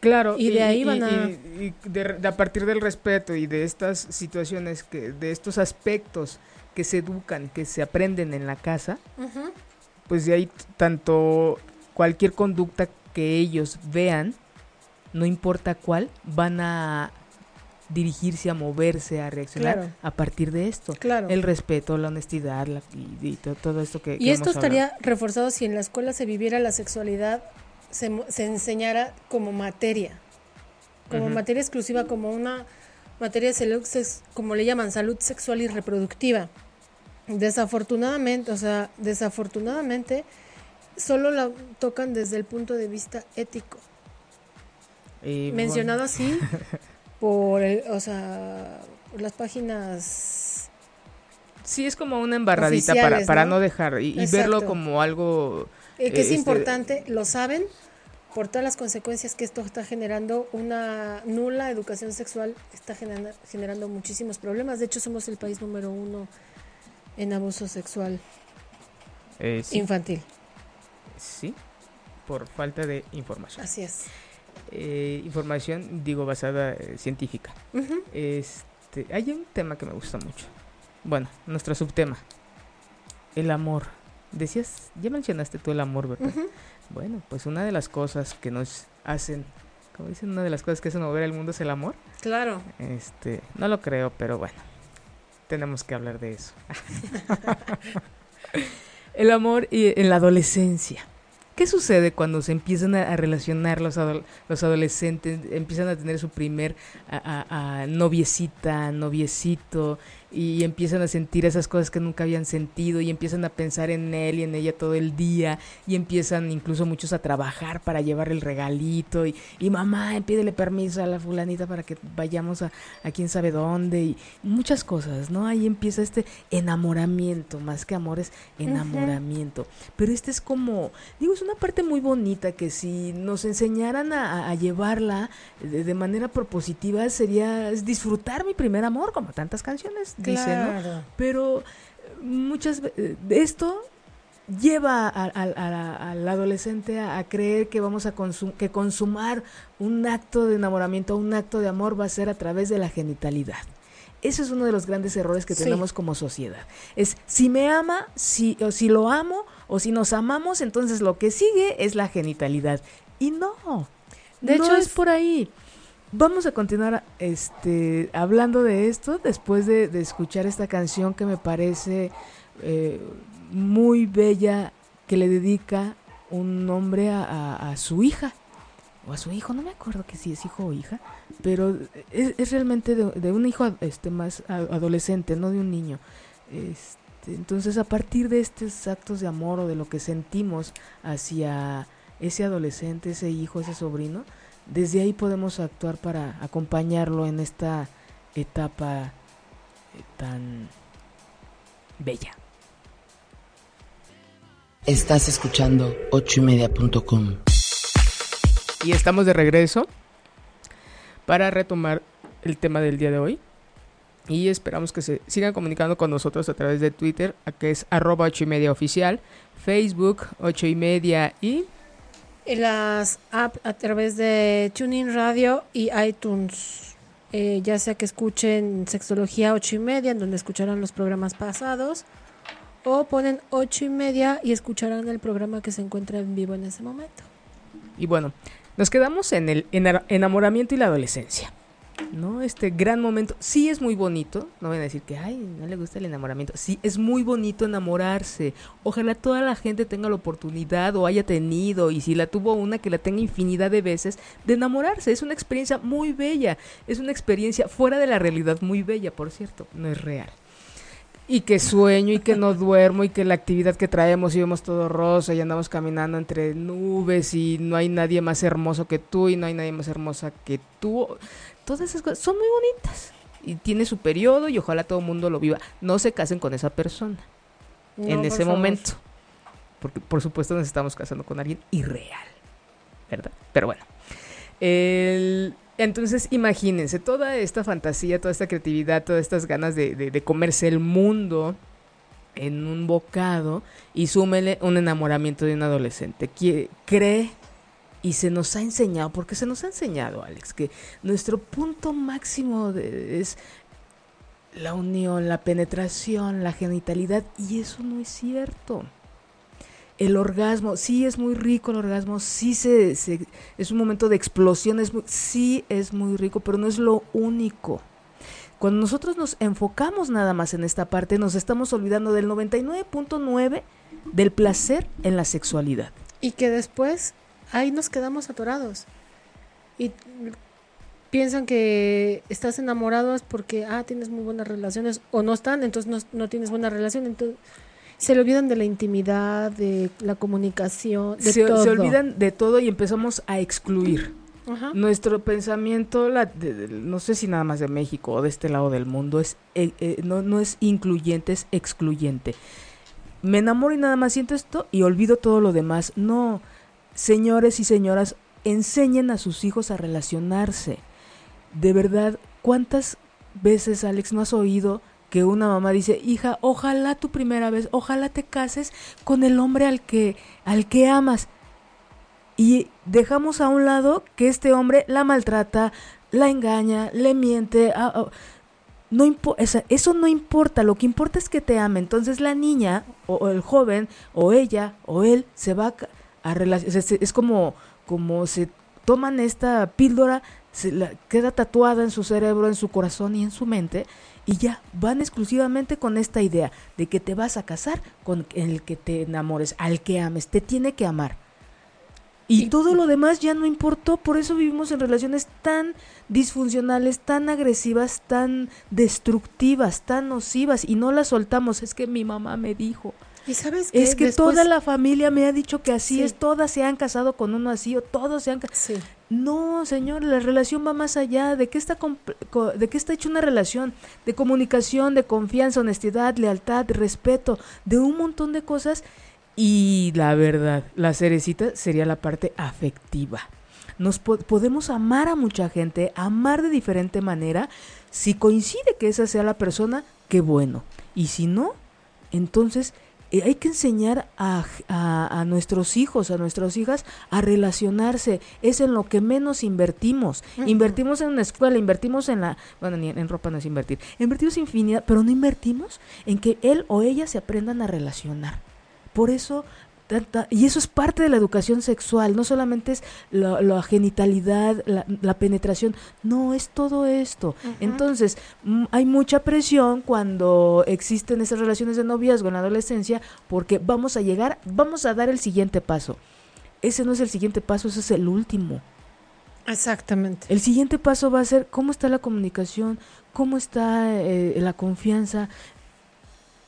Claro, Y de ahí van a- y de, de a partir del respeto y de estas situaciones, que, de estos aspectos que se educan, que se aprenden en la casa, pues de ahí tanto cualquier conducta que ellos vean, no importa cuál, van a dirigirse a moverse, a reaccionar Claro. a partir de esto. Claro. El respeto, la honestidad la- y, y to- todo esto que... Y que esto hemos estaría reforzado si en la escuela se viviera la sexualidad, se, se enseñara como materia, como materia exclusiva, como una materia de salud, como le llaman, salud sexual y reproductiva. Desafortunadamente, o sea, desafortunadamente, solo la tocan desde el punto de vista ético. Y, Mencionado así por, el, o sea, por las páginas Sí, es como una embarradita para, para ¿no? no dejar y, verlo como algo... Eh, que es este- importante, lo saben, por todas las consecuencias que esto está generando, una nula educación sexual está generando, generando muchísimos problemas. De hecho, somos el país número uno en abuso sexual eh, sí, infantil. sí, por falta de información. Así es. Eh, información, digo, basada eh, científica. Este, hay un tema que me gusta mucho. Bueno, nuestro subtema. El amor. Decías, ya mencionaste tú el amor, ¿verdad? Bueno, pues una de las cosas que nos hacen, como dicen, una de las cosas que hacen mover el mundo es el amor. Claro. Este, no lo creo, pero bueno, tenemos que hablar de eso. el amor y, en la adolescencia. ¿Qué sucede cuando se empiezan a, a relacionar los, adol- los adolescentes, empiezan a tener su primer a- a- a noviecita, noviecito, y empiezan a sentir esas cosas que nunca habían sentido, y empiezan a pensar en él y en ella todo el día, y empiezan incluso muchos a trabajar para llevar el regalito, y, y mamá, pídele permiso a la fulanita para que vayamos a, a quién sabe dónde, y muchas cosas, ¿no? Ahí empieza este enamoramiento, más que amor es enamoramiento. Pero este es como, digo, es una parte muy bonita que si nos enseñaran a, a- llevarla de, de manera propositiva sería disfrutar mi primer amor, como tantas canciones dicen, ¿no? Pero eh, muchas veces esto lleva a- a- a la- al adolescente a, creer que vamos a consum- que consumar un acto de enamoramiento, un acto de amor va a ser a través de la genitalidad. Ese es uno de los grandes errores que Sí. tenemos como sociedad. Es si me ama, si o si lo amo o si nos amamos, entonces lo que sigue es la genitalidad. Y no. De no hecho, es es- por ahí. Vamos a continuar este, hablando de esto después de, escuchar esta canción que me parece eh, muy bella, que le dedica un hombre a, su hija o a su hijo, no me acuerdo que si es hijo o hija, pero es, es realmente de, un hijo este, más adolescente, no de un niño. Este, entonces, a partir de estos actos de amor o de lo que sentimos hacia ese adolescente, ese hijo, ese sobrino, desde ahí podemos actuar para acompañarlo en esta etapa eh, tan bella. Estás escuchando ochoymedia.com. Y estamos de regreso para retomar el tema del día de hoy. Y esperamos que se sigan comunicando con nosotros a través de Twitter, a que es arroba ocho y media oficial, Facebook ocho y media y las apps a través de TuneIn Radio y iTunes. Eh, ya sea que escuchen Sexología 8 y media, en donde escucharán los programas pasados, o ponen 8 y media y escucharán el programa que se encuentra en vivo en ese momento. Y bueno, nos quedamos en el enamoramiento y la adolescencia. ¿No? Este gran momento. Sí es muy bonito, no voy a decir que, ay, no le gusta el enamoramiento. Sí, es muy bonito enamorarse. Ojalá toda la gente tenga la oportunidad o haya tenido, y si la tuvo una, que la tenga infinidad de veces, de enamorarse. Es una experiencia muy bella. Es una experiencia fuera de la realidad muy bella, por cierto. No es real. Y que sueño y que no duermo y que la actividad que traemos y vemos todo rosa y andamos caminando entre nubes y no hay nadie más hermoso que tú y no hay nadie más hermosa que tú todas esas cosas son muy bonitas. Y tiene su periodo y ojalá todo el mundo lo viva. No se casen con esa persona en ese momento. Porque por supuesto nos estamos casando con alguien irreal. ¿Verdad? Pero bueno. Entonces imagínense toda esta fantasía, toda esta creatividad, todas estas ganas de, de comerse el mundo en un bocado y súmele un enamoramiento de un adolescente. Cree y se nos ha enseñado, porque se nos ha enseñado, Alex, que nuestro punto máximo es la unión, la penetración, la genitalidad, y eso no es cierto. El orgasmo, sí es muy rico el orgasmo, sí se, es un momento de explosión, es sí es muy rico, pero no es lo único. Cuando nosotros nos enfocamos nada más en esta parte, nos estamos olvidando del 99.9 del placer en la sexualidad. Y que después ahí nos quedamos atorados. Y piensan que estás enamorado porque, ah, tienes muy buenas relaciones, o no están, entonces no, no tienes buena relación, entonces se le olvidan de la intimidad, de la comunicación, de todo. Se olvidan de todo y empezamos a excluir. Nuestro pensamiento, la, no sé si nada más de México o de este lado del mundo, es eh, eh, no, no es incluyente, es excluyente. Me enamoro y nada más siento esto y olvido todo lo demás. No, Señores y señoras, enseñen a sus hijos a relacionarse. De verdad, ¿cuántas veces, Alex, no has oído que una mamá dice, hija, ojalá tu primera vez, ojalá te cases con el hombre al que, al que amas? Y dejamos a un lado que este hombre la maltrata, la engaña, le miente. Ah, ah, no eso no importa, lo que importa es que te ame. Entonces la niña, o, el joven, o ella, o él, se va a es, como, como se toman esta píldora, se la, queda tatuada en su cerebro, en su corazón y en su mente, y ya van exclusivamente con esta idea de que te vas a casar con el que te enamores, al que ames, te tiene que amar. Y, todo lo demás ya no importó, por eso vivimos en relaciones tan disfuncionales, tan agresivas, tan destructivas, tan nocivas, y no las soltamos. Es que mi mamá me dijo, sabes Es que toda la familia me ha dicho que así es, todas se han casado con uno así o todos se han casado. No, señor, la relación va más allá. ¿De qué, está ¿De qué está hecha una relación? De comunicación, de confianza, honestidad, lealtad, respeto, de un montón de cosas. Y la verdad, la cerecita sería la parte afectiva. Nos podemos amar a mucha gente, amar de diferente manera. Si coincide que esa sea la persona, qué bueno. Y si no, entonces eh, hay que enseñar a, a, nuestros hijos, a nuestras hijas, a relacionarse. Es en lo que menos invertimos. Invertimos en una escuela, invertimos en la... Bueno, ni en, ropa no es invertir. Invertimos infinidad, pero no invertimos en que él o ella se aprendan a relacionar. Por eso y eso es parte de la educación sexual, no solamente es la, genitalidad, la, penetración, no, es todo esto. Entonces, mm, hay mucha presión cuando existen esas relaciones de noviazgo en la adolescencia porque vamos a llegar, vamos a dar el siguiente paso. Ese no es el siguiente paso, ese es el último. Exactamente. El siguiente paso va a ser cómo está la comunicación, cómo está eh, la confianza,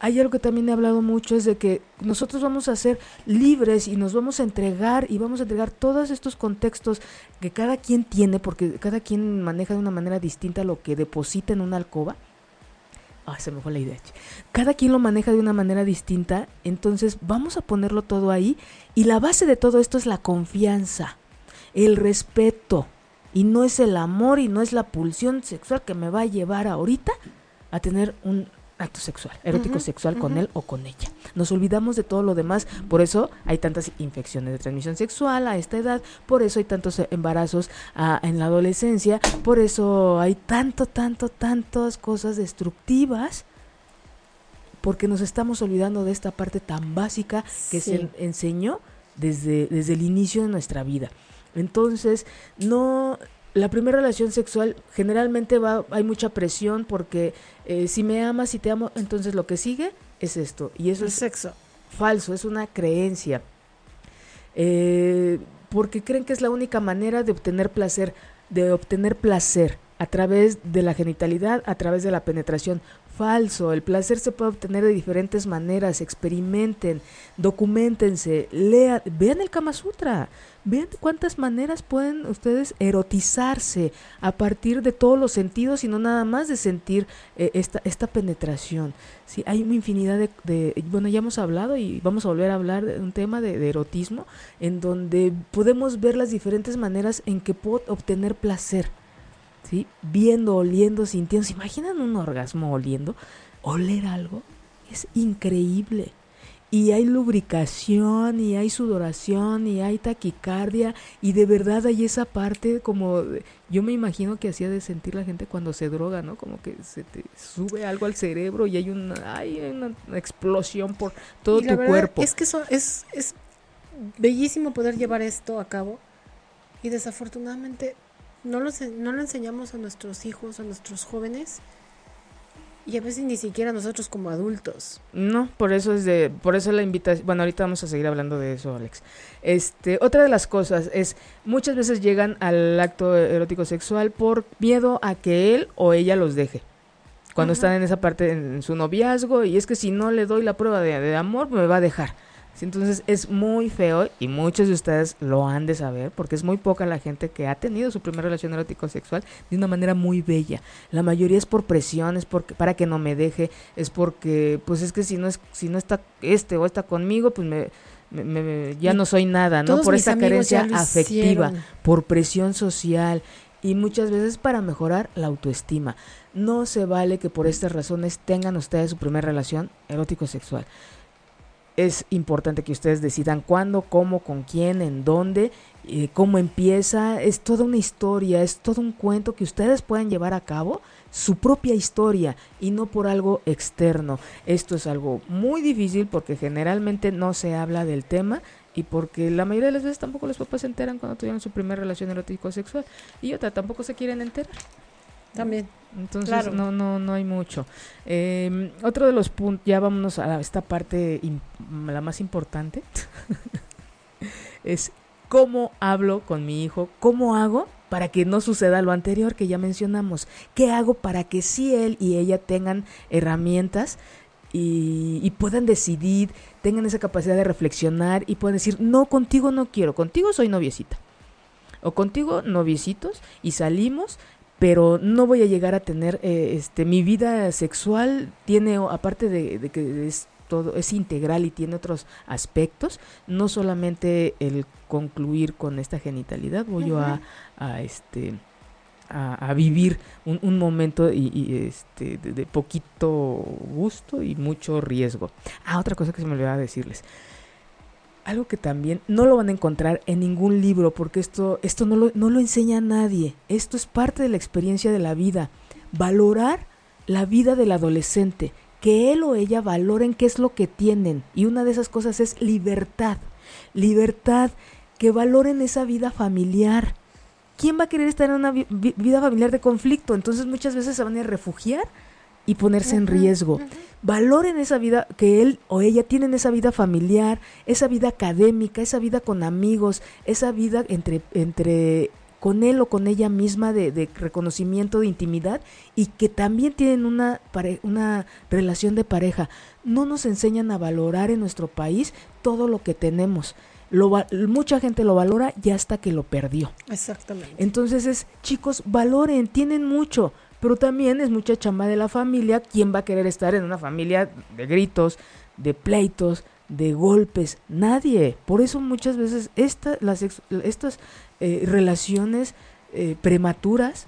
hay algo que también he hablado mucho, es de que nosotros vamos a ser libres y nos vamos a entregar y vamos a entregar todos estos contextos que cada quien tiene, porque cada quien maneja de una manera distinta lo que deposita en una alcoba. Ah, se me fue la idea. Cada quien lo maneja de una manera distinta, entonces vamos a ponerlo todo ahí y la base de todo esto es la confianza, el respeto y no es el amor y no es la pulsión sexual que me va a llevar ahorita a tener un acto sexual, erótico sexual con él o con ella. Nos olvidamos de todo lo demás, por eso hay tantas infecciones de transmisión sexual a esta edad, por eso hay tantos embarazos en la adolescencia, por eso hay tanto, tanto, tantas cosas destructivas, porque nos estamos olvidando de esta parte tan básica que se enseñó desde, desde el inicio de nuestra vida. Entonces, no la primera relación sexual generalmente va, hay mucha presión porque eh, si me amas, si te amo, entonces lo que sigue es esto. Y eso El es sexo. falso, es una creencia. Eh, porque creen que es la única manera de obtener placer, de obtener placer a través de la genitalidad, a través de la penetración. Falso, el placer se puede obtener de diferentes maneras, experimenten, documentense, lean, vean el Kama Sutra, vean cuántas maneras pueden ustedes erotizarse a partir de todos los sentidos y no nada más de sentir eh, esta, esta penetración. Sí, hay una infinidad de, bueno, ya hemos hablado y vamos a volver a hablar de un tema de, de erotismo en donde podemos ver las diferentes maneras en que puedo obtener placer. ¿Sí? Viendo, oliendo, sintiendo. ¿Se imaginan un orgasmo oliendo? Oler algo es increíble. Y hay lubricación, y hay sudoración, y hay taquicardia, y de verdad hay esa parte como, yo me imagino que hacía de sentir la gente cuando se droga, ¿no? Como que se te sube algo al cerebro y hay una, hay una explosión por todo Y tu cuerpo. Es que eso es, es bellísimo poder llevar esto a cabo y desafortunadamente no lo, no lo enseñamos a nuestros hijos, a nuestros jóvenes y a veces ni siquiera nosotros como adultos. No, por eso es de, por eso la invitación, bueno, ahorita vamos a seguir hablando de eso, Alex. Este, otra de las cosas es, muchas veces llegan al acto erótico sexual por miedo a que él o ella los deje. Cuando Ajá. están en esa parte en su noviazgo y es que si no le doy la prueba de, de amor me va a dejar. Sí, Entonces es muy feo y muchos de ustedes lo han de saber porque es muy poca la gente que ha tenido su primera relación erótico sexual de una manera muy bella. La mayoría es por presión, es porque, para que no me deje, es porque pues es que si no es si no está este o está conmigo, pues me, me- me- ya no soy nada, ¿no? Por esta carencia afectiva hicieron. por presión social y muchas veces para mejorar la autoestima. No se vale que por estas razones tengan ustedes su primera relación erótico sexual. Es importante que ustedes decidan cuándo, cómo, con quién, en dónde, eh, cómo empieza. Es toda una historia, es todo un cuento que ustedes puedan llevar a cabo su propia historia y no por algo externo. Esto es algo muy difícil porque generalmente no se habla del tema y porque la mayoría de las veces tampoco los papás se enteran cuando tuvieron su primera relación erótico sexual y otra tampoco se quieren enterar. También. Entonces Claro. no, no, no hay mucho. Eh, otro de los puntos, ya vámonos a esta parte, la más importante, es cómo hablo con mi hijo, cómo hago para que no suceda lo anterior que ya mencionamos, qué hago para que sí él y ella tengan herramientas y, y puedan decidir, tengan esa capacidad de reflexionar y puedan decir, no, contigo no quiero, contigo soy noviecita. O contigo noviecitos y salimos, pero no voy a llegar a tener, eh, este, mi vida sexual tiene, aparte de, de que es todo, es integral y tiene otros aspectos, no solamente el concluir con esta genitalidad, voy yo a, a, este, a, a vivir un, un momento y, y, este, de, de poquito gusto y mucho riesgo. Ah, otra cosa que se me olvidaba decirles. Algo que también no lo van a encontrar en ningún libro, porque esto, esto no, lo, no lo enseña a nadie. Esto es parte de la experiencia de la vida. Valorar la vida del adolescente. Que él o ella valoren qué es lo que tienen. Y una de esas cosas es libertad. Libertad. Que valoren esa vida familiar. ¿Quién va a querer estar en una vi- vi- vida familiar de conflicto? Entonces muchas veces se van a refugiar y ponerse en riesgo valoren esa vida que él o ella tienen esa vida familiar, esa vida académica, esa vida con amigos, esa vida entre entre con él o con ella misma de, de reconocimiento de intimidad y que también tienen una pare- una relación de pareja. No nos enseñan a valorar en nuestro país todo lo que tenemos. Lo, mucha gente lo valora ya hasta que lo perdió. Exactamente. Entonces es, chicos, valoren, tienen mucho, pero también es mucha chamba de la familia. ¿Quién va a querer estar en una familia de gritos, de pleitos, de golpes? Nadie. Por eso muchas veces esta, las, estas eh, relaciones eh, prematuras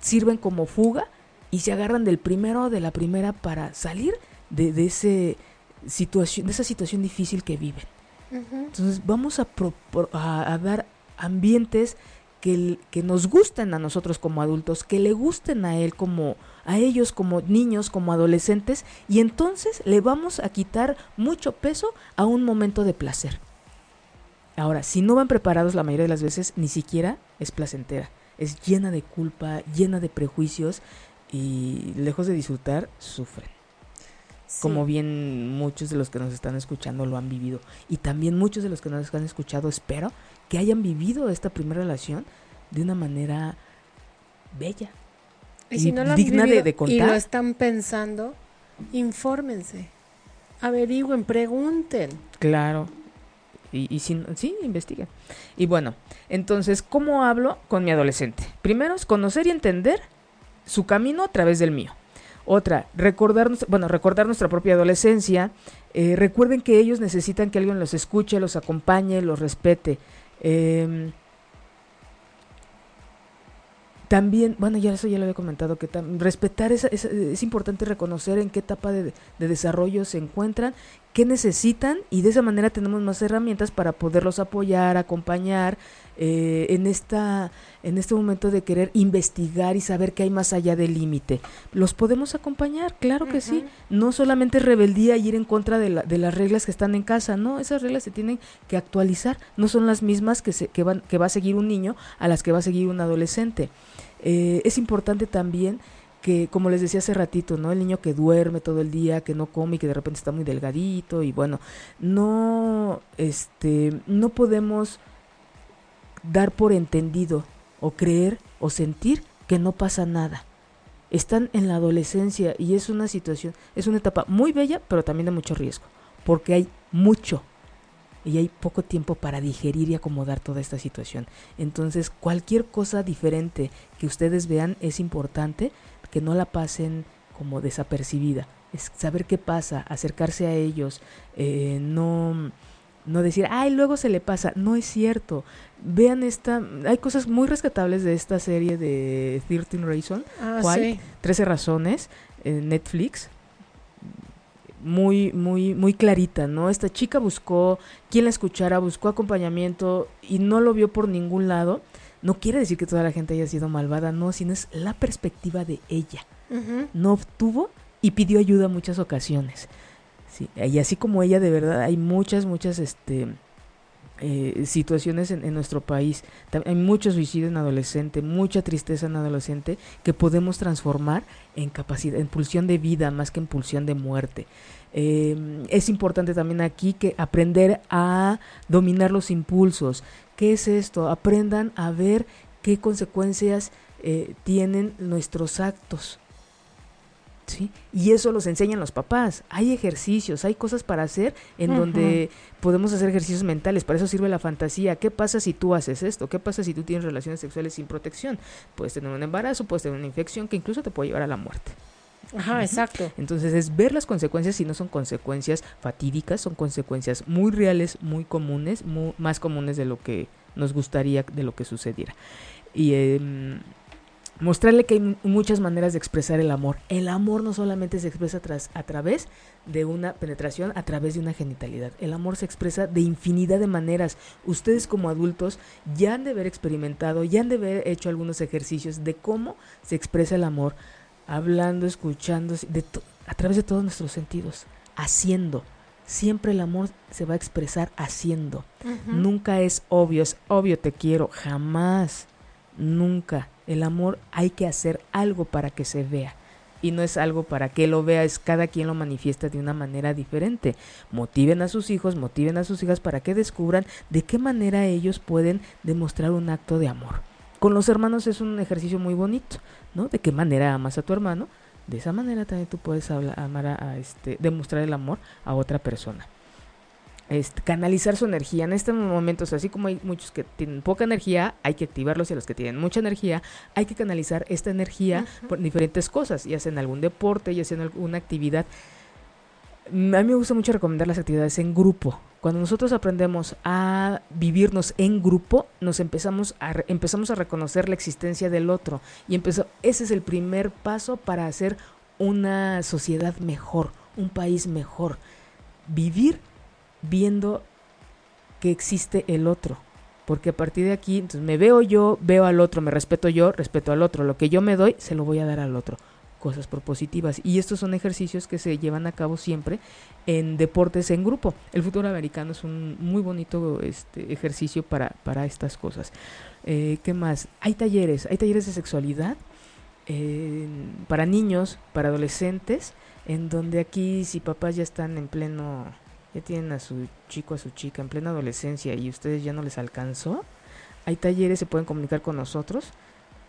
sirven como fuga y se agarran del primero o de la primera para salir de, de, ese situación, de esa situación difícil que viven. Entonces vamos a, pro- pro- a, a dar ambientes que, nos gusten a nosotros como adultos, que le gusten a él como a ellos como niños, como adolescentes, y entonces le vamos a quitar mucho peso a un momento de placer. Ahora, si no van preparados la mayoría de las veces, ni siquiera es placentera. Es llena de culpa, llena de prejuicios y lejos de disfrutar, sufren. Sí. Como bien muchos de los que nos están escuchando lo han vivido. Y también muchos de los que nos han escuchado, espero, que hayan vivido esta primera relación de una manera bella. Y si y no lo han digna de- vivido de y contar. lo están pensando, infórmense, averigüen, pregunten. Claro. Y, y si- sí, investiguen. Y bueno, entonces, ¿cómo hablo con mi adolescente? Primero es conocer y entender su camino a través del mío. Otra, recordar, nuestra- bueno, recordar nuestra propia adolescencia. Eh, recuerden que ellos necesitan que alguien los escuche, los acompañe, los respete. Em, también, bueno, ya eso ya lo había comentado, que respetar esa- es importante reconocer en qué etapa de, de desarrollo se encuentran, qué necesitan y de esa manera tenemos más herramientas para poderlos apoyar, acompañar eh, en esta en este momento de querer investigar y saber qué hay más allá del límite. ¿Los podemos acompañar? Claro que sí. No solamente rebeldía y ir en contra de, la- de las reglas que están en casa, no, esas reglas se tienen que actualizar, no son las mismas que, se, que, van, que va a seguir un niño a las que va a seguir un adolescente. Eh, es importante también que, como les decía hace ratito, ¿no? El niño que duerme todo el día, que no come y que de repente está muy delgadito y bueno, no, este, no podemos dar por entendido o creer o sentir que no pasa nada. Están en la adolescencia y es una situación, es una etapa muy bella, pero también de mucho riesgo, porque hay mucho y hay poco tiempo para digerir y acomodar toda esta situación. Entonces, cualquier cosa diferente que ustedes vean es importante que no la pasen como desapercibida. Es saber qué pasa, acercarse a ellos, eh, no, no decir, ay, luego se le pasa. No es cierto. Vean esta, hay cosas muy rescatables de esta serie de 13 Reasons, Ah, ¿Cuál? sí. 13 razones, en Netflix. Muy, muy, muy clarita, ¿no? Esta chica buscó quien la escuchara, buscó acompañamiento y no lo vio por ningún lado. No quiere decir que toda la gente haya sido malvada, no, sino es la perspectiva de ella no obtuvo y pidió ayuda en muchas ocasiones. Sí, y así como ella, de verdad, hay muchas, muchas este, eh, situaciones en, en nuestro país. Hay mucho suicidio en adolescente, mucha tristeza en adolescente que podemos transformar en capacidad, en pulsión de vida más que en pulsión de muerte. Eh, es importante también aquí que aprender a dominar los impulsos. ¿Qué es esto? Aprendan a ver qué consecuencias eh, tienen nuestros actos. ¿sí? Y eso los enseñan los papás. Hay ejercicios, hay cosas para hacer en donde podemos hacer ejercicios mentales. Para eso sirve la fantasía. ¿Qué pasa si tú haces esto? ¿Qué pasa si tú tienes relaciones sexuales sin protección? Puedes tener un embarazo, puedes tener una infección que incluso te puede llevar a la muerte. Ajá, exacto. Entonces es ver las consecuencias y no son consecuencias fatídicas, son consecuencias muy reales, muy comunes, mu- más comunes de lo que nos gustaría de lo que sucediera. Y em, mostrarle que hay mu- muchas maneras de expresar el amor. El amor no solamente se expresa tras- a través de una penetración, a través de una genitalidad. El amor se expresa de infinidad de maneras. Ustedes como adultos ya han de haber experimentado, ya han de haber hecho algunos ejercicios de cómo se expresa el amor hablando, escuchando, de to- a través de todos nuestros sentidos, haciendo. Siempre el amor se va a expresar haciendo. Nunca es obvio, es obvio te quiero, jamás, nunca. El amor hay que hacer algo para que se vea. Y no es algo para que lo vea, es cada quien lo manifiesta de una manera diferente. Motiven a sus hijos, motiven a sus hijas para que descubran de qué manera ellos pueden demostrar un acto de amor. Con los hermanos es un ejercicio muy bonito, ¿no? De qué manera amas a tu hermano, de esa manera también tú puedes habla- amar a, a este, demostrar el amor a otra persona. Este, canalizar su energía en estos momentos, así como hay muchos que tienen poca energía, hay que activarlos y a los que tienen mucha energía, hay que canalizar esta energía por diferentes cosas, ya sea en algún deporte, ya sea en alguna actividad. A mí me gusta mucho recomendar las actividades en grupo. Cuando nosotros aprendemos a vivirnos en grupo, nos empezamos a, re- empezamos a reconocer la existencia del otro. Y empezó, ese es el primer paso para hacer una sociedad mejor, un país mejor. Vivir viendo que existe el otro. Porque a partir de aquí, entonces me veo yo, veo al otro, me respeto yo, respeto al otro. Lo que yo me doy, se lo voy a dar al otro. Cosas propositivas. Y estos son ejercicios que se llevan a cabo siempre en deportes en grupo. El fútbol americano es un muy bonito este, ejercicio para, para estas cosas. Eh, ¿Qué más? Hay talleres, hay talleres de sexualidad eh, para niños, para adolescentes, en donde aquí si papás ya están en pleno, ya tienen a su chico, a su chica en plena adolescencia y ustedes ya no les alcanzó, hay talleres, se pueden comunicar con nosotros.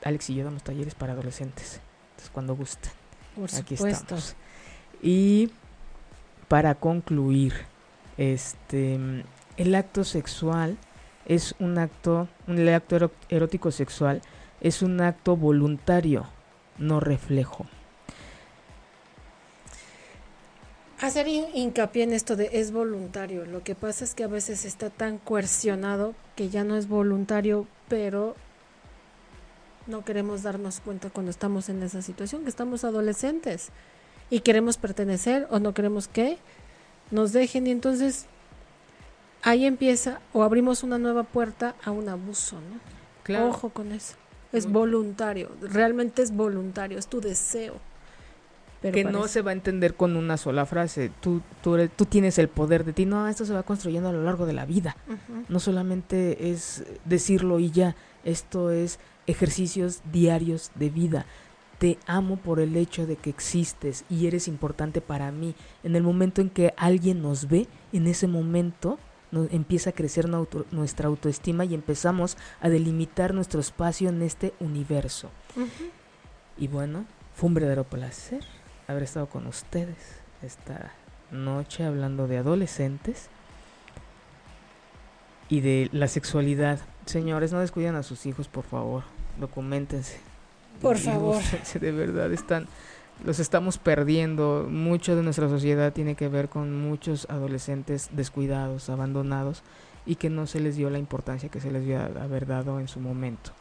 Alex y yo damos talleres para adolescentes. Entonces, cuando gusten. Por aquí supuesto. estamos. Y para concluir, este el acto sexual es un acto, un acto erótico sexual es un acto voluntario, no reflejo. Hacer hin- hincapié en esto de es voluntario. Lo que pasa es que a veces está tan coercionado que ya no es voluntario, pero no queremos darnos cuenta cuando estamos en esa situación, que estamos adolescentes y queremos pertenecer o no queremos que nos dejen y entonces ahí empieza o abrimos una nueva puerta a un abuso, ¿no? Ojo con eso. Es voluntario, realmente es voluntario, es tu deseo. Pero que no se va a entender con una sola frase. Tú, tú, tú tienes el poder de ti. No, esto se va construyendo a lo largo de la vida. No solamente es decirlo y ya. Esto es ejercicios diarios de vida. Te amo por el hecho de que existes y eres importante para mí. En el momento en que alguien nos ve, en ese momento no- empieza a crecer nuestra autoestima y empezamos a delimitar nuestro espacio en este universo. Y bueno, fue un verdadero placer haber estado con ustedes esta noche hablando de adolescentes y de la sexualidad. Señores, no descuiden a sus hijos, por favor. Documentense. Por favor. De verdad, están, los estamos perdiendo. Mucho de nuestra sociedad tiene que ver con muchos adolescentes descuidados, abandonados y que no se les dio la importancia que se les dio haber dado en su momento.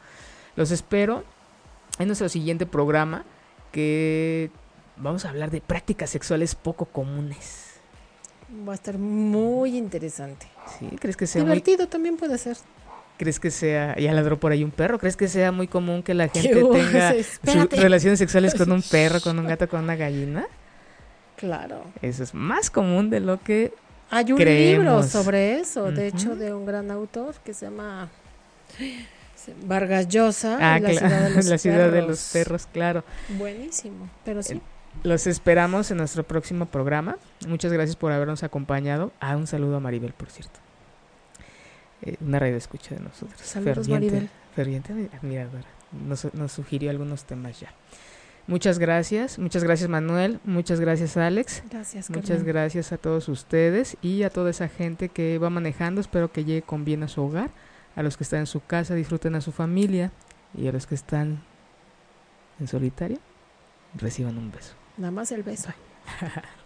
Los espero en nuestro siguiente programa que vamos a hablar de prácticas sexuales poco comunes. Va a estar muy interesante. ¿Sí? ¿Crees que sea muy, Divertido también puede ser. Crees que sea ya ladró por ahí un perro? ¿Crees que sea muy común que la ¿Qué gente tenga sus relaciones sexuales con un perro, con un gato, con una gallina? Claro. Eso es más común de lo que Hay un Creemos. libro sobre eso, de hecho, de un gran autor que se llama Vargas Llosa, Ah, la, ciudad de, los la ciudad de perros. los perros, claro. Buenísimo, pero sí. Los esperamos en nuestro próximo programa. Muchas gracias por habernos acompañado. Ah, un saludo a Maribel, por cierto. Eh, una radio escucha de nosotros. Saludos, Maribel. Ferviente admiradora. Nos, nos sugirió algunos temas ya. Muchas gracias. Muchas gracias, Manuel. Muchas gracias, Alex. Gracias, Muchas carnal. gracias a todos ustedes y a toda esa gente que va manejando. Espero que llegue con bien a su hogar. A los que están en su casa, disfruten a su familia. Y a los que están en solitario, reciban un beso. Nada más el beso.